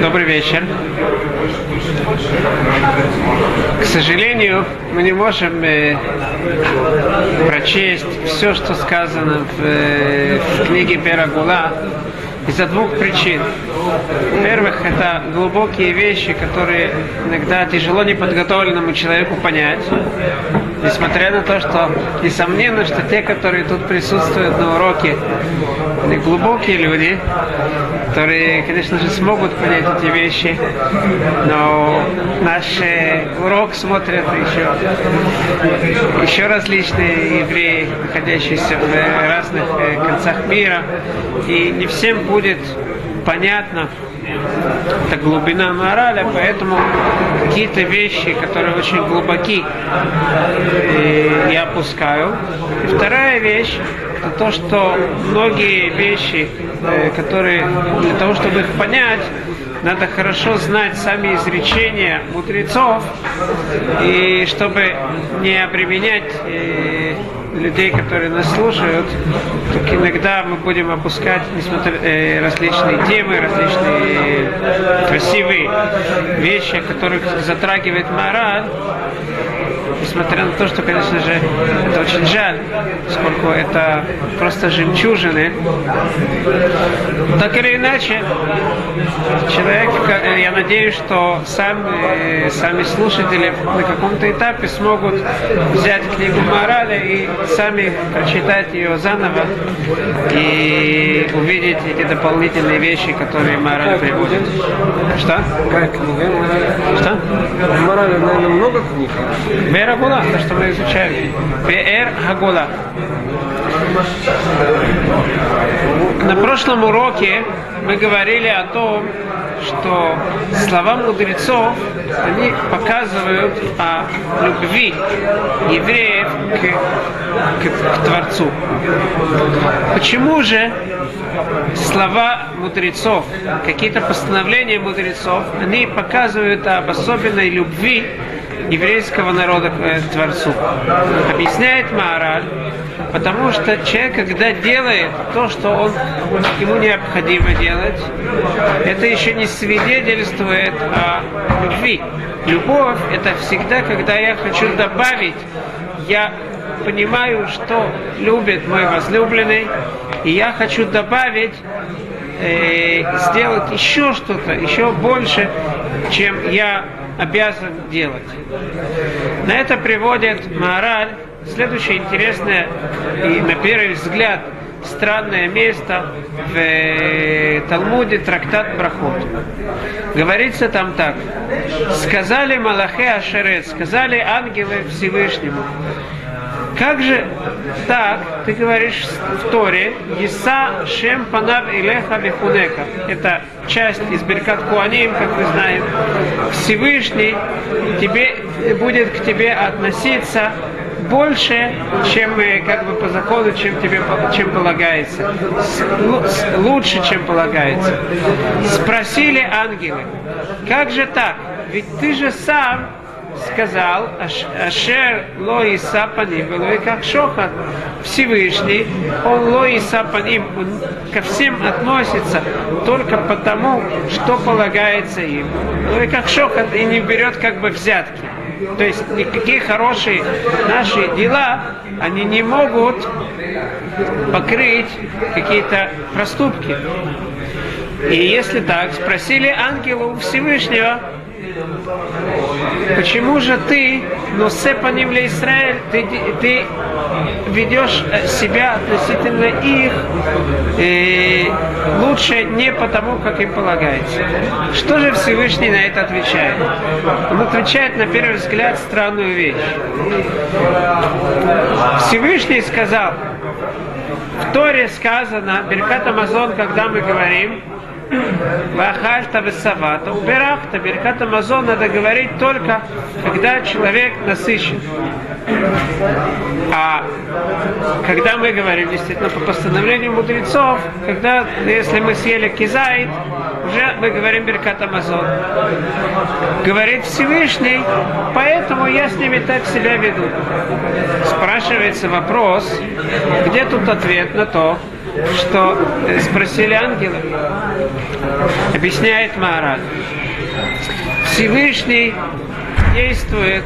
Добрый вечер. К сожалению, мы не можем э, прочесть все, что сказано в, э, в книге Перагула из-за двух причин. Во-первых, это глубокие вещи, которые иногда тяжело неподготовленному человеку понять. Несмотря на то, что несомненно, что те, которые тут присутствуют на уроке, они глубокие люди, которые, конечно же, смогут понять эти вещи, но наш урок смотрят еще, еще различные евреи, находящиеся в разных э, концах мира, и не всем будет понятно, это глубина морали, поэтому какие-то вещи, которые очень глубоки, э, я опускаю. И вторая вещь, это то, что многие вещи, э, которые для того, чтобы их понять, надо хорошо знать сами изречения мудрецов, и чтобы не обременять э, людей, которые нас слушают, так иногда мы будем опускать, несмотря э, различные темы, различные красивые вещи, которых затрагивает мораль, несмотря на то, что, конечно же, это очень жаль, поскольку это просто жемчужины. Так или иначе, человек, я надеюсь, что сами, сами слушатели на каком-то этапе смогут взять книгу морали и сами прочитать ее заново и увидеть эти дополнительные вещи, которые мораль приводит. Что? Что? Морали, наверное, много книг. Вера Гула, то, что мы изучали. Беэр Хагула. На прошлом уроке мы говорили о том, что слова мудрецов, они показывают о любви евреев к, к, к Творцу. Почему же слова мудрецов, какие-то постановления мудрецов, они показывают об особенной любви еврейского народа к Творцу. Объясняет Маораль, потому что человек, когда делает то, что он, ему необходимо делать, это еще не свидетельствует о любви. Любовь – это всегда, когда я хочу добавить, я понимаю, что любит мой возлюбленный, и я хочу добавить, э, сделать еще что-то, еще больше, чем я обязан делать. На это приводит мораль следующее интересное и на первый взгляд странное место в э, Талмуде трактат Брахот. Говорится там так. Сказали Малахе Ашерет, сказали ангелы Всевышнему, как же так, ты говоришь в Торе, Иса Шем Панав Илеха Бехунека. Это часть из Беркат Куаним, как мы знаем. Всевышний тебе, будет к тебе относиться больше, чем как бы по закону, чем тебе чем полагается. Лучше, чем полагается. Спросили ангелы, как же так? Ведь ты же сам сказал, Ашер лои сапаним, как шохат Всевышний, он лои сапаним, он ко всем относится только потому, что полагается им. Лои как шохат и не берет как бы взятки. То есть никакие хорошие наши дела, они не могут покрыть какие-то проступки. И если так, спросили ангелу Всевышнего, Почему же ты, но сепаним для Израиль, ты, ты ведешь э, себя относительно их э, лучше не потому, как им полагается? Что же Всевышний на это отвечает? Он отвечает на первый взгляд странную вещь. Всевышний сказал, в Торе сказано, Беркат Амазон, когда мы говорим, Вахальта весавата, убирахта, беркат Амазон надо говорить только, когда человек насыщен. А когда мы говорим, действительно, по постановлению мудрецов, когда, если мы съели кизайт, уже мы говорим Беркат Амазон. Говорит Всевышний, поэтому я с ними так себя веду. Спрашивается вопрос, где тут ответ на то, что э, спросили ангелы, объясняет Маharaj. Всевышний действует,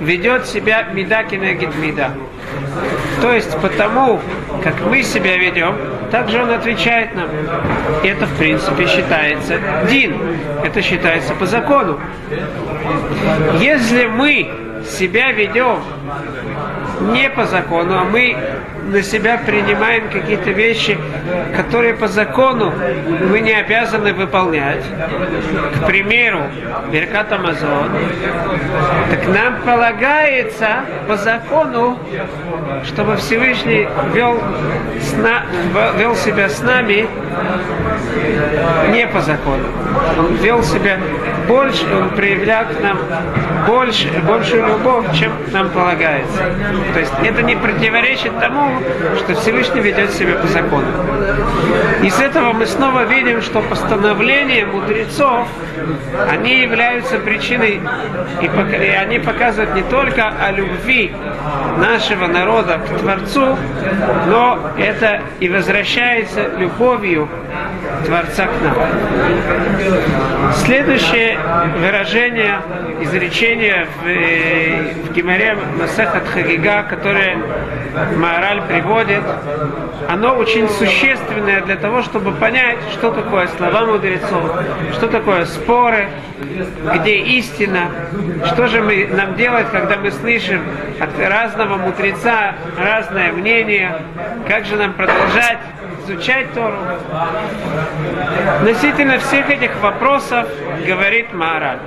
ведет себя меда кинегит меда. То есть потому, как мы себя ведем, также он отвечает нам. Это, в принципе, считается дин. Это считается по закону. Если мы себя ведем не по закону, а мы на себя принимаем какие-то вещи, которые по закону мы не обязаны выполнять. К примеру, Беркат Амазон. Так нам полагается по закону, чтобы Всевышний вел, сна, вел себя с нами не по закону. Он вел себя больше, он проявлял к нам больше, большую любовь, чем нам полагается. То есть это не противоречит тому, что Всевышний ведет себя по закону. Из этого мы снова видим, что постановления мудрецов, они являются причиной, и они показывают не только о любви нашего народа к Творцу, но это и возвращается любовью Творца к нам. Следующее выражение, изречение в, э, в Гимаре Масехат Хагига, которое Маораль приводит, оно очень существенное для того, чтобы понять, что такое слова мудрецов, что такое споры, где истина, что же мы, нам делать, когда мы слышим от разного мудреца разное мнение, как же нам продолжать изучать Тору. Относительно всех этих вопросов говорит Мораль.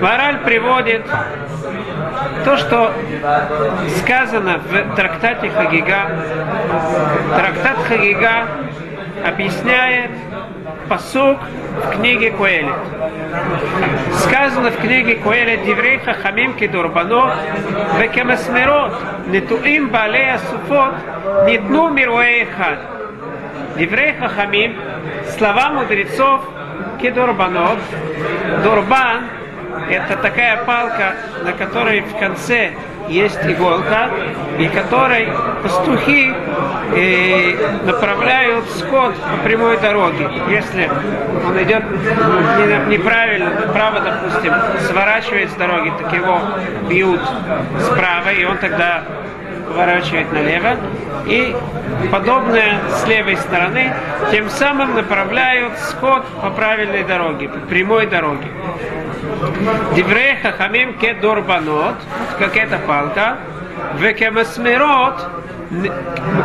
Мораль приводит то, что сказано в трактате Хагига. Трактат Хагига объясняет посук в книге Куэлит. Сказано в книге Куэлит Диврей Хахамим Кедурбано Векемасмерот Нетуим Балея Суфот Нитну Мируэ Хад. Диврей Хахамим слова мудрецов Кедурбанот Дурбан это такая палка, на которой в конце есть иголка, и которой пастухи э, направляют скот по прямой дороге. Если он идет неправильно, право, допустим, сворачивает с дороги, так его бьют справа, и он тогда поворачивает налево. И подобное с левой стороны, тем самым направляют скот по правильной дороге, по прямой дороге. Диврей хахамим ке дорбанот, как эта палка, в кемасмерот,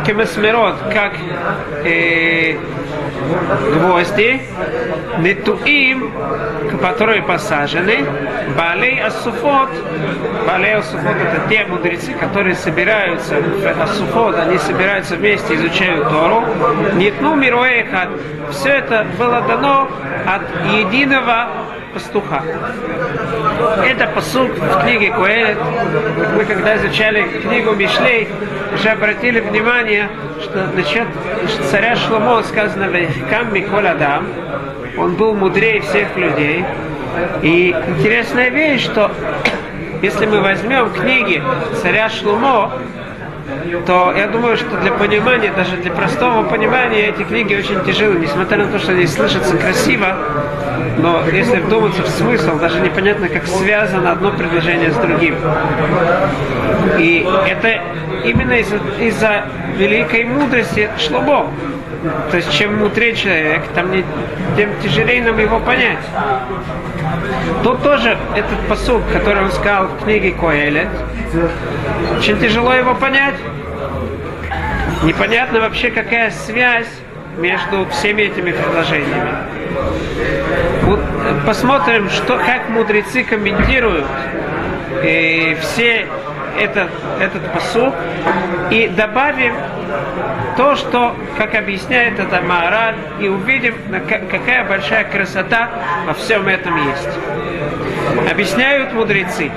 кемасмерот, как э, гвозди, нетуим, которые посажены, балей асуфот, балей асуфот это те мудрецы, которые собираются асуфот, они собираются вместе, изучают Тору, нетну мируэхат, все это было дано от единого пастуха. Это посуд в книге Куэлет. Мы когда изучали книгу Мишлей, уже обратили внимание, что насчет царя Шломо сказано «Вехикам Миколь Адам», он был мудрее всех людей. И интересная вещь, что если мы возьмем книги царя Шлумо, то я думаю, что для понимания, даже для простого понимания эти книги очень тяжелы, несмотря на то, что они слышатся красиво, но если вдуматься в смысл, даже непонятно, как связано одно предложение с другим. И это именно из-за из великой мудрости Шлобо. То есть чем мудрее человек, там не, тем тяжелее нам его понять. Тут тоже этот посуд, который он сказал в книге Коэлет, очень тяжело его понять. Непонятно вообще, какая связь между всеми этими предложениями. Посмотрим, что, как мудрецы комментируют и все этот, этот посуд и добавим то, что, как объясняет это Маораль, и увидим, какая большая красота во всем этом есть. Объясняют мудрецы.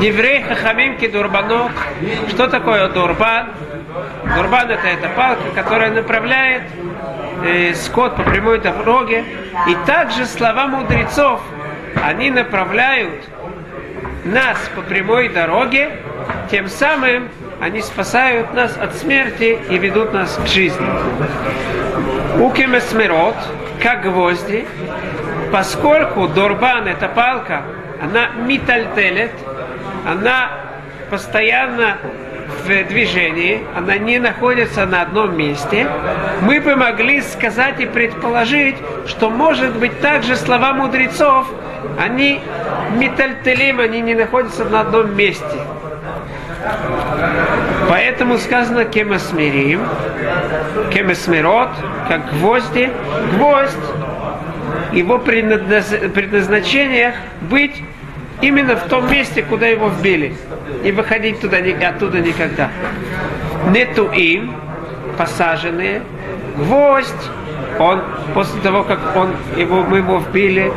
Деврей хахамим кидурбанот. Что такое дурбан? Дурбан это эта палка, которая направляет э, скот по прямой дороге. И также слова мудрецов, они направляют нас по прямой дороге, тем самым они спасают нас от смерти и ведут нас к жизни. Укемесмерот, как гвозди, поскольку Дорбан, эта палка, она митальтелет, она постоянно в движении, она не находится на одном месте, мы бы могли сказать и предположить, что может быть также слова мудрецов, они метальтелим, они не находятся на одном месте. Поэтому сказано кемасмирим, кемасмирот, как гвозди. Гвоздь, его предназначение быть именно в том месте, куда его вбили. И выходить туда, оттуда никогда. Нету им, посаженные, гвоздь, он после того, как он, его, мы его вбили,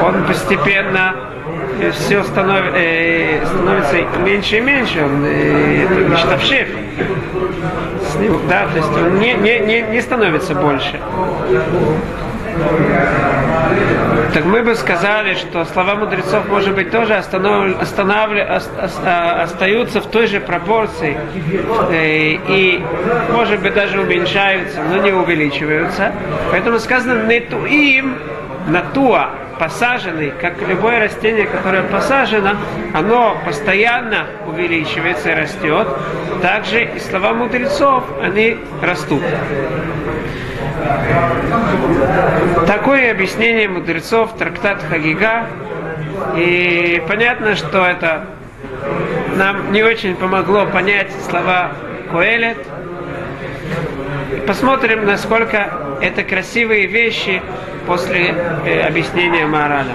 он постепенно э, все станов, э, становится меньше и меньше, он э. С ним, да, то есть он не, не, не, не становится больше. Так мы бы сказали, что слова мудрецов, может быть, тоже останов... останавли... А, остаются в той же пропорции э, и, может быть, даже уменьшаются, но не увеличиваются. Поэтому сказано «нету им натуа» посаженный, как любое растение, которое посажено, оно постоянно увеличивается и растет. Также и слова мудрецов, они растут. Такое объяснение мудрецов, трактат Хагига. И понятно, что это нам не очень помогло понять слова Коэлет. Посмотрим, насколько это красивые вещи после э, объяснения Маораля.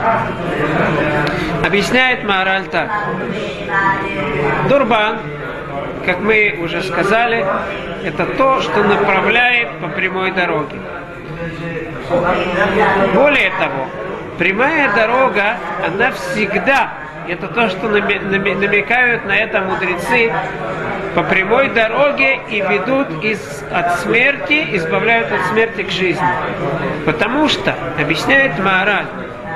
Объясняет Маораль так. Дурбан, как мы уже сказали, это то, что направляет по прямой дороге. Более того, прямая дорога, она всегда, это то, что намекают на это мудрецы, по прямой дороге и ведут из, от смерти, избавляют от смерти к жизни. Потому что, объясняет Маораль,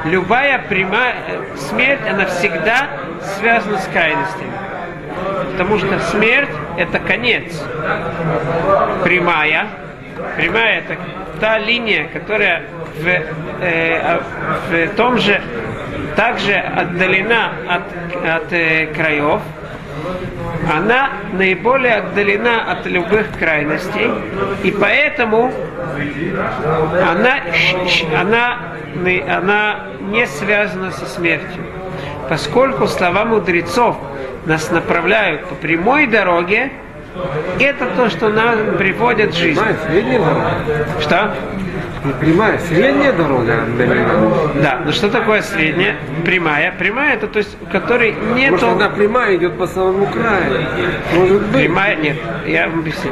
любая прямая смерть, она всегда связана с крайностями. Потому что смерть – это конец. Прямая. Прямая – это та линия, которая в, э, в том же также отдалена от, от э, краев, она наиболее отдалена от любых крайностей, и поэтому она, она, она не связана со смертью. Поскольку слова мудрецов нас направляют по прямой дороге, это то, что нам приводит в жизнь. Средняя дорога. Что? Прямая, средняя дорога Да, но что такое средняя? Прямая. Прямая это то есть, у которой нет. Может, она прямая идет по самому краю. Может быть. Прямая, нет, я вам объясню.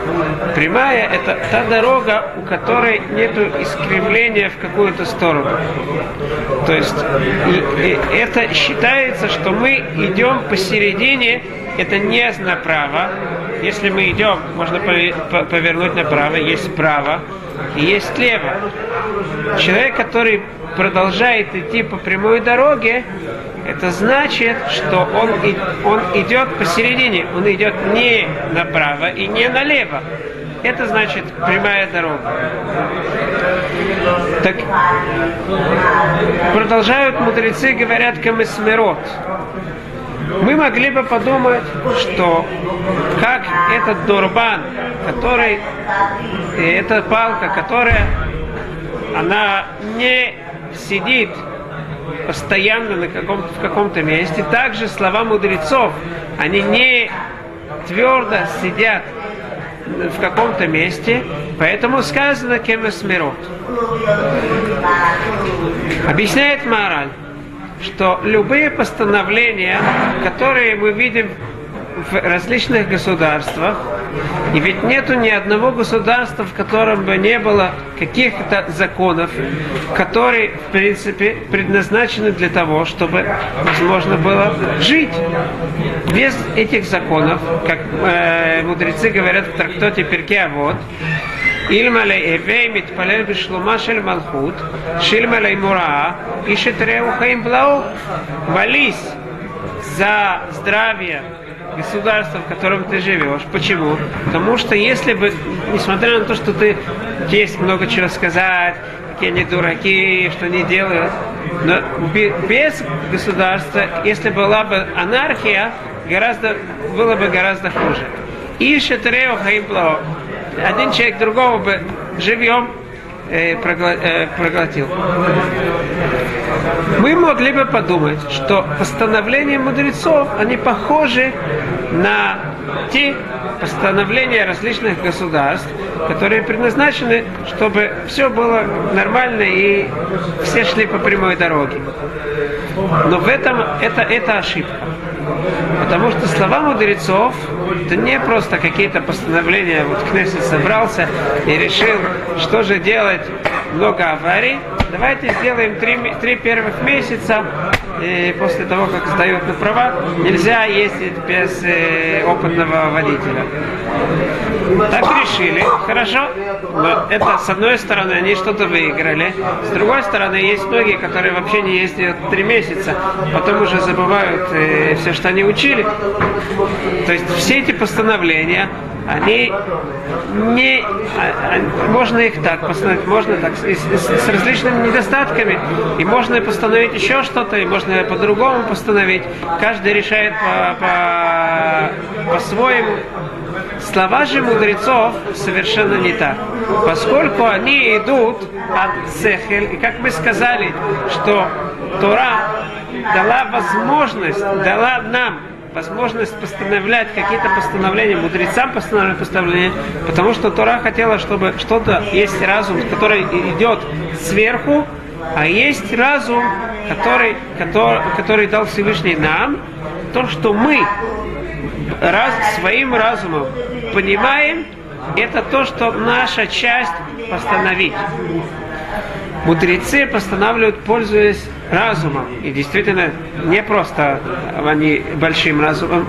Прямая это та дорога, у которой нет искривления в какую-то сторону. То есть и, и это считается, что мы идем посередине, это не направо. Если мы идем, можно повернуть направо, есть право и есть слева. Человек, который продолжает идти по прямой дороге, это значит, что он, он идет посередине, он идет не направо и не налево. Это значит прямая дорога. Так продолжают мудрецы, говорят, камесмерот мы могли бы подумать, что как этот дурбан, который, эта палка, которая, она не сидит постоянно на каком в каком-то месте, также слова мудрецов, они не твердо сидят в каком-то месте, поэтому сказано кемесмирот. Объясняет мораль что любые постановления, которые мы видим в различных государствах, и ведь нету ни одного государства, в котором бы не было каких-то законов, которые, в принципе, предназначены для того, чтобы возможно было жить. Без этих законов, как э, мудрецы говорят в трактате Перкеа, вот, Ильмале Эвей Митпалель Бишлума Шель Малхут, Шильмалей Мураа, Ишетреу Хаимблау, молись за здравие государства, в котором ты живешь. Почему? Потому что если бы, несмотря на то, что ты есть много чего сказать, какие они дураки, что они делают, но без государства, если была бы анархия, гораздо, было бы гораздо хуже. И шатрео. Один человек другого бы живем э, э, проглотил. Мы могли бы подумать, что постановления мудрецов, они похожи на те постановления различных государств, которые предназначены, чтобы все было нормально и все шли по прямой дороге. Но в этом это, это ошибка. Потому что слова мудрецов это не просто какие-то постановления. Вот Кнессет собрался и решил, что же делать, много аварий. Давайте сделаем три, три первых месяца и после того, как сдают на права, нельзя ездить без э, опытного водителя. Так решили, хорошо. Но это с одной стороны они что-то выиграли, с другой стороны есть многие, которые вообще не ездят три месяца, потом уже забывают э, все, что они учили. То есть все эти постановления, они не, а, а, можно их так постановить, можно так, с, с, с различными недостатками, и можно постановить еще что-то, и можно по-другому постановить. Каждый решает по, по, по-своему. Слова же мудрецов совершенно не так. Поскольку они идут от Сехель, и как мы сказали, что Тора дала возможность, дала нам возможность постановлять какие-то постановления, мудрецам постановлять постановления, потому что Тора хотела, чтобы что-то есть разум, который идет сверху, а есть разум, который, который, который дал Всевышний нам, то, что мы раз, своим разумом понимаем, это то, что наша часть постановить. Мудрецы постанавливают, пользуясь разумом. И действительно, не просто они большим разумом,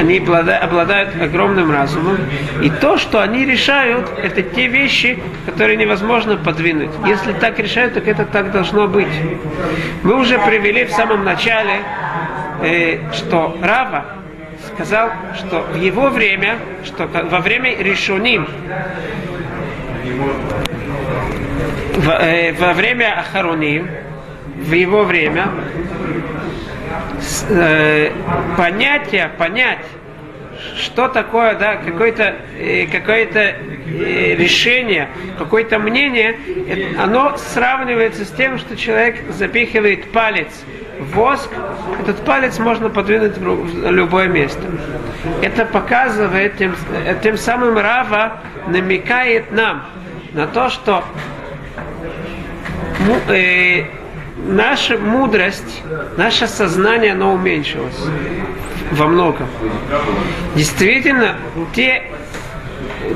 они обладают огромным разумом. И то, что они решают, это те вещи, которые невозможно подвинуть. Если так решают, так это так должно быть. Мы уже привели в самом начале, э, что Рава сказал, что в его время, что во время решуним, во, э, во время Ахароним, в его время, э, понятие, понять, что такое, да, какое-то э, какое э, решение, какое-то мнение, э, оно сравнивается с тем, что человек запихивает палец в воск, этот палец можно подвинуть в любое место. Это показывает, тем, э, тем самым Рава намекает нам на то, что э, наша мудрость, наше сознание, оно уменьшилось во многом. Действительно, те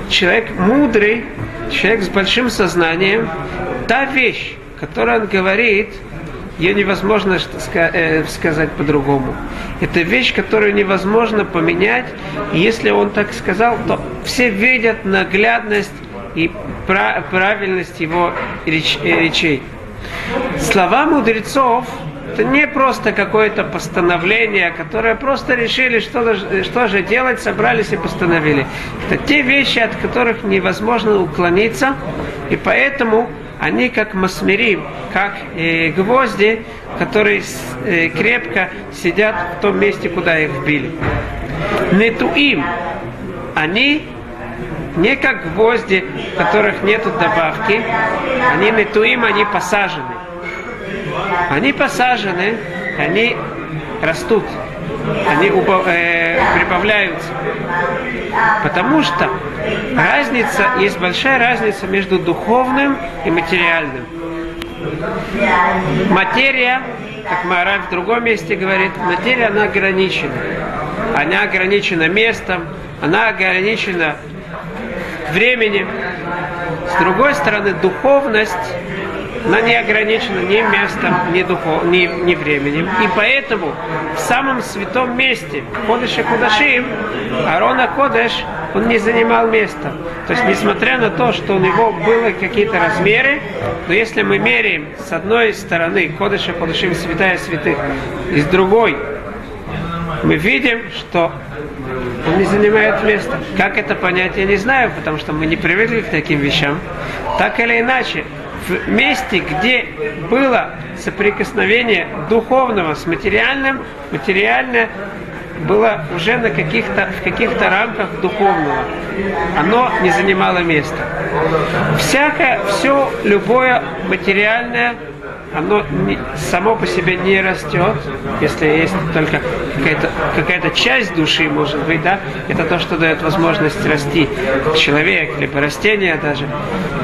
человек мудрый, человек с большим сознанием, та вещь, которую он говорит, ее невозможно э, сказать по-другому. Это вещь, которую невозможно поменять. И если он так сказал, то все видят наглядность и правильность его э, речей. Слова мудрецов это не просто какое-то постановление, которое просто решили, что, что же делать, собрались и постановили. Это те вещи, от которых невозможно уклониться, и поэтому они как масмерим, как э, гвозди, которые э, крепко сидят в том месте, куда их вбили. Нетуим, они не как гвозди, в которых нет добавки, они нетуим, они посажены. Они посажены, они растут, они убав, э, прибавляются. Потому что разница, есть большая разница между духовным и материальным. Материя, как Маораль в другом месте говорит, материя, она ограничена. Она ограничена местом, она ограничена временем. С другой стороны, духовность, она не ограничена ни местом, ни, духов, ни, ни временем. И поэтому в самом святом месте, Кодыша Кудашим, Арона Кодыш, он не занимал места. То есть, несмотря на то, что у него были какие-то размеры, но если мы меряем с одной стороны Кодыша Кудашим, святая святых, и с другой мы видим, что он не занимает места. Как это понять, я не знаю, потому что мы не привыкли к таким вещам. Так или иначе, в месте, где было соприкосновение духовного с материальным, материальное было уже на каких-то, в каких-то рамках духовного. Оно не занимало места. Всякое, все, любое материальное оно не, само по себе не растет, если есть только какая-то какая часть души, может быть, да, это то, что дает возможность расти человек, либо растение даже.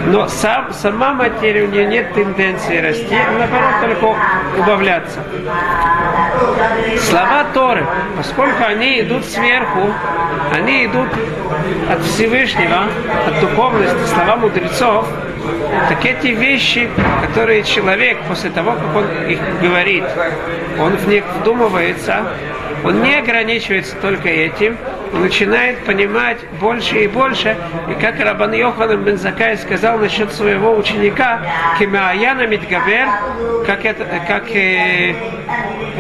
Но сам, сама материя, у нее нет тенденции расти, а наоборот, только убавляться. Слова Торы, поскольку они идут сверху, они идут от Всевышнего, от духовности, слова мудрецов, так эти вещи, которые человек после того, как он их говорит, он в них вдумывается, он не ограничивается только этим, начинает понимать больше и больше. И как Рабан Йоханан бен Закай сказал насчет своего ученика, Кемаяна Мидгабер, как это, как э,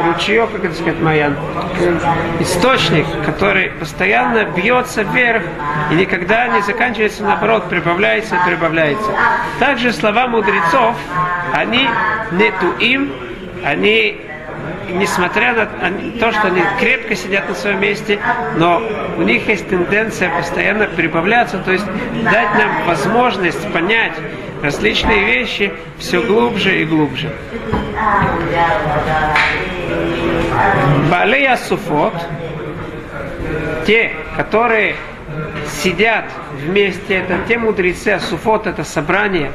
ручеек, как это сказать, Маян, источник, который постоянно бьется вверх и никогда не заканчивается, наоборот, прибавляется и прибавляется. Также слова мудрецов, они не туим, они несмотря на то, что они крепко сидят на своем месте, но у них есть тенденция постоянно прибавляться, то есть дать нам возможность понять различные вещи все глубже и глубже. Балея суфот, те, которые сидят вместе, это те мудрецы, а суфот это собрание,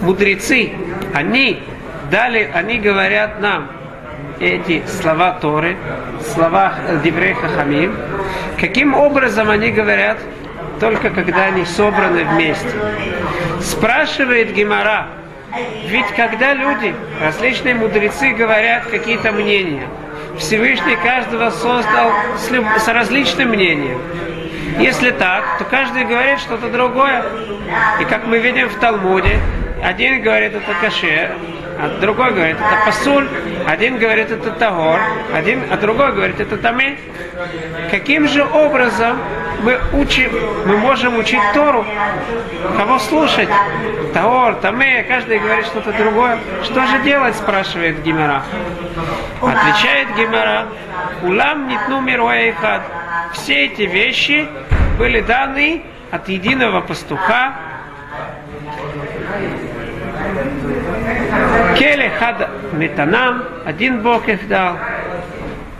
мудрецы, они дали, они говорят нам, эти слова Торы, слова Диврей Хахамим, каким образом они говорят, только когда они собраны вместе. Спрашивает Гимара, ведь когда люди, различные мудрецы говорят какие-то мнения, Всевышний каждого создал с, люб... с различным мнением. Если так, то каждый говорит что-то другое. И как мы видим в Талмуде, один говорит это кашер, а другой говорит это пасуль, один говорит это тагор, один, а другой говорит это таме. Каким же образом мы учим, мы можем учить Тору? Кого слушать? Тагор, таме, каждый говорит что-то другое. Что же делать, спрашивает Гимера. Отвечает Гимера, улам нитну мируэйхад. Все эти вещи были даны от единого пастуха, Келе хад метанам, один Бог их дал.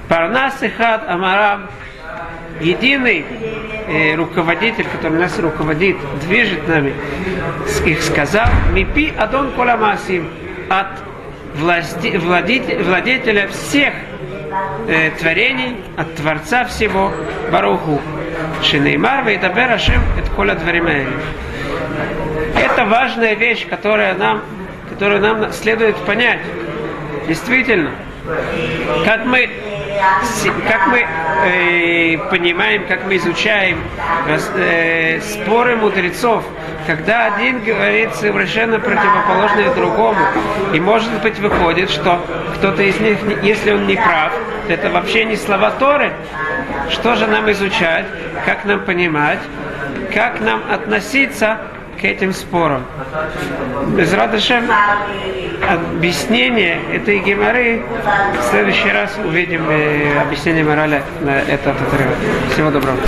Парнас и хад амарам, единый э, руководитель, который нас руководит, движет нами, их сказал, мипи адон коламасим, от власти, владетеля, владетеля всех э, творений, от Творца всего, Баруху. Шинеймар вейдабер Ашем это коля Это важная вещь, которая нам которую нам следует понять. Действительно, как мы, как мы э, понимаем, как мы изучаем э, споры мудрецов, когда один говорит совершенно противоположное другому, и может быть выходит, что кто-то из них, если он не прав, то это вообще не слова Торы. Что же нам изучать, как нам понимать, как нам относиться к этим спорам. Без радошем объяснение этой геморы в следующий раз увидим э, объяснение морали на этот отрывок. Всего доброго.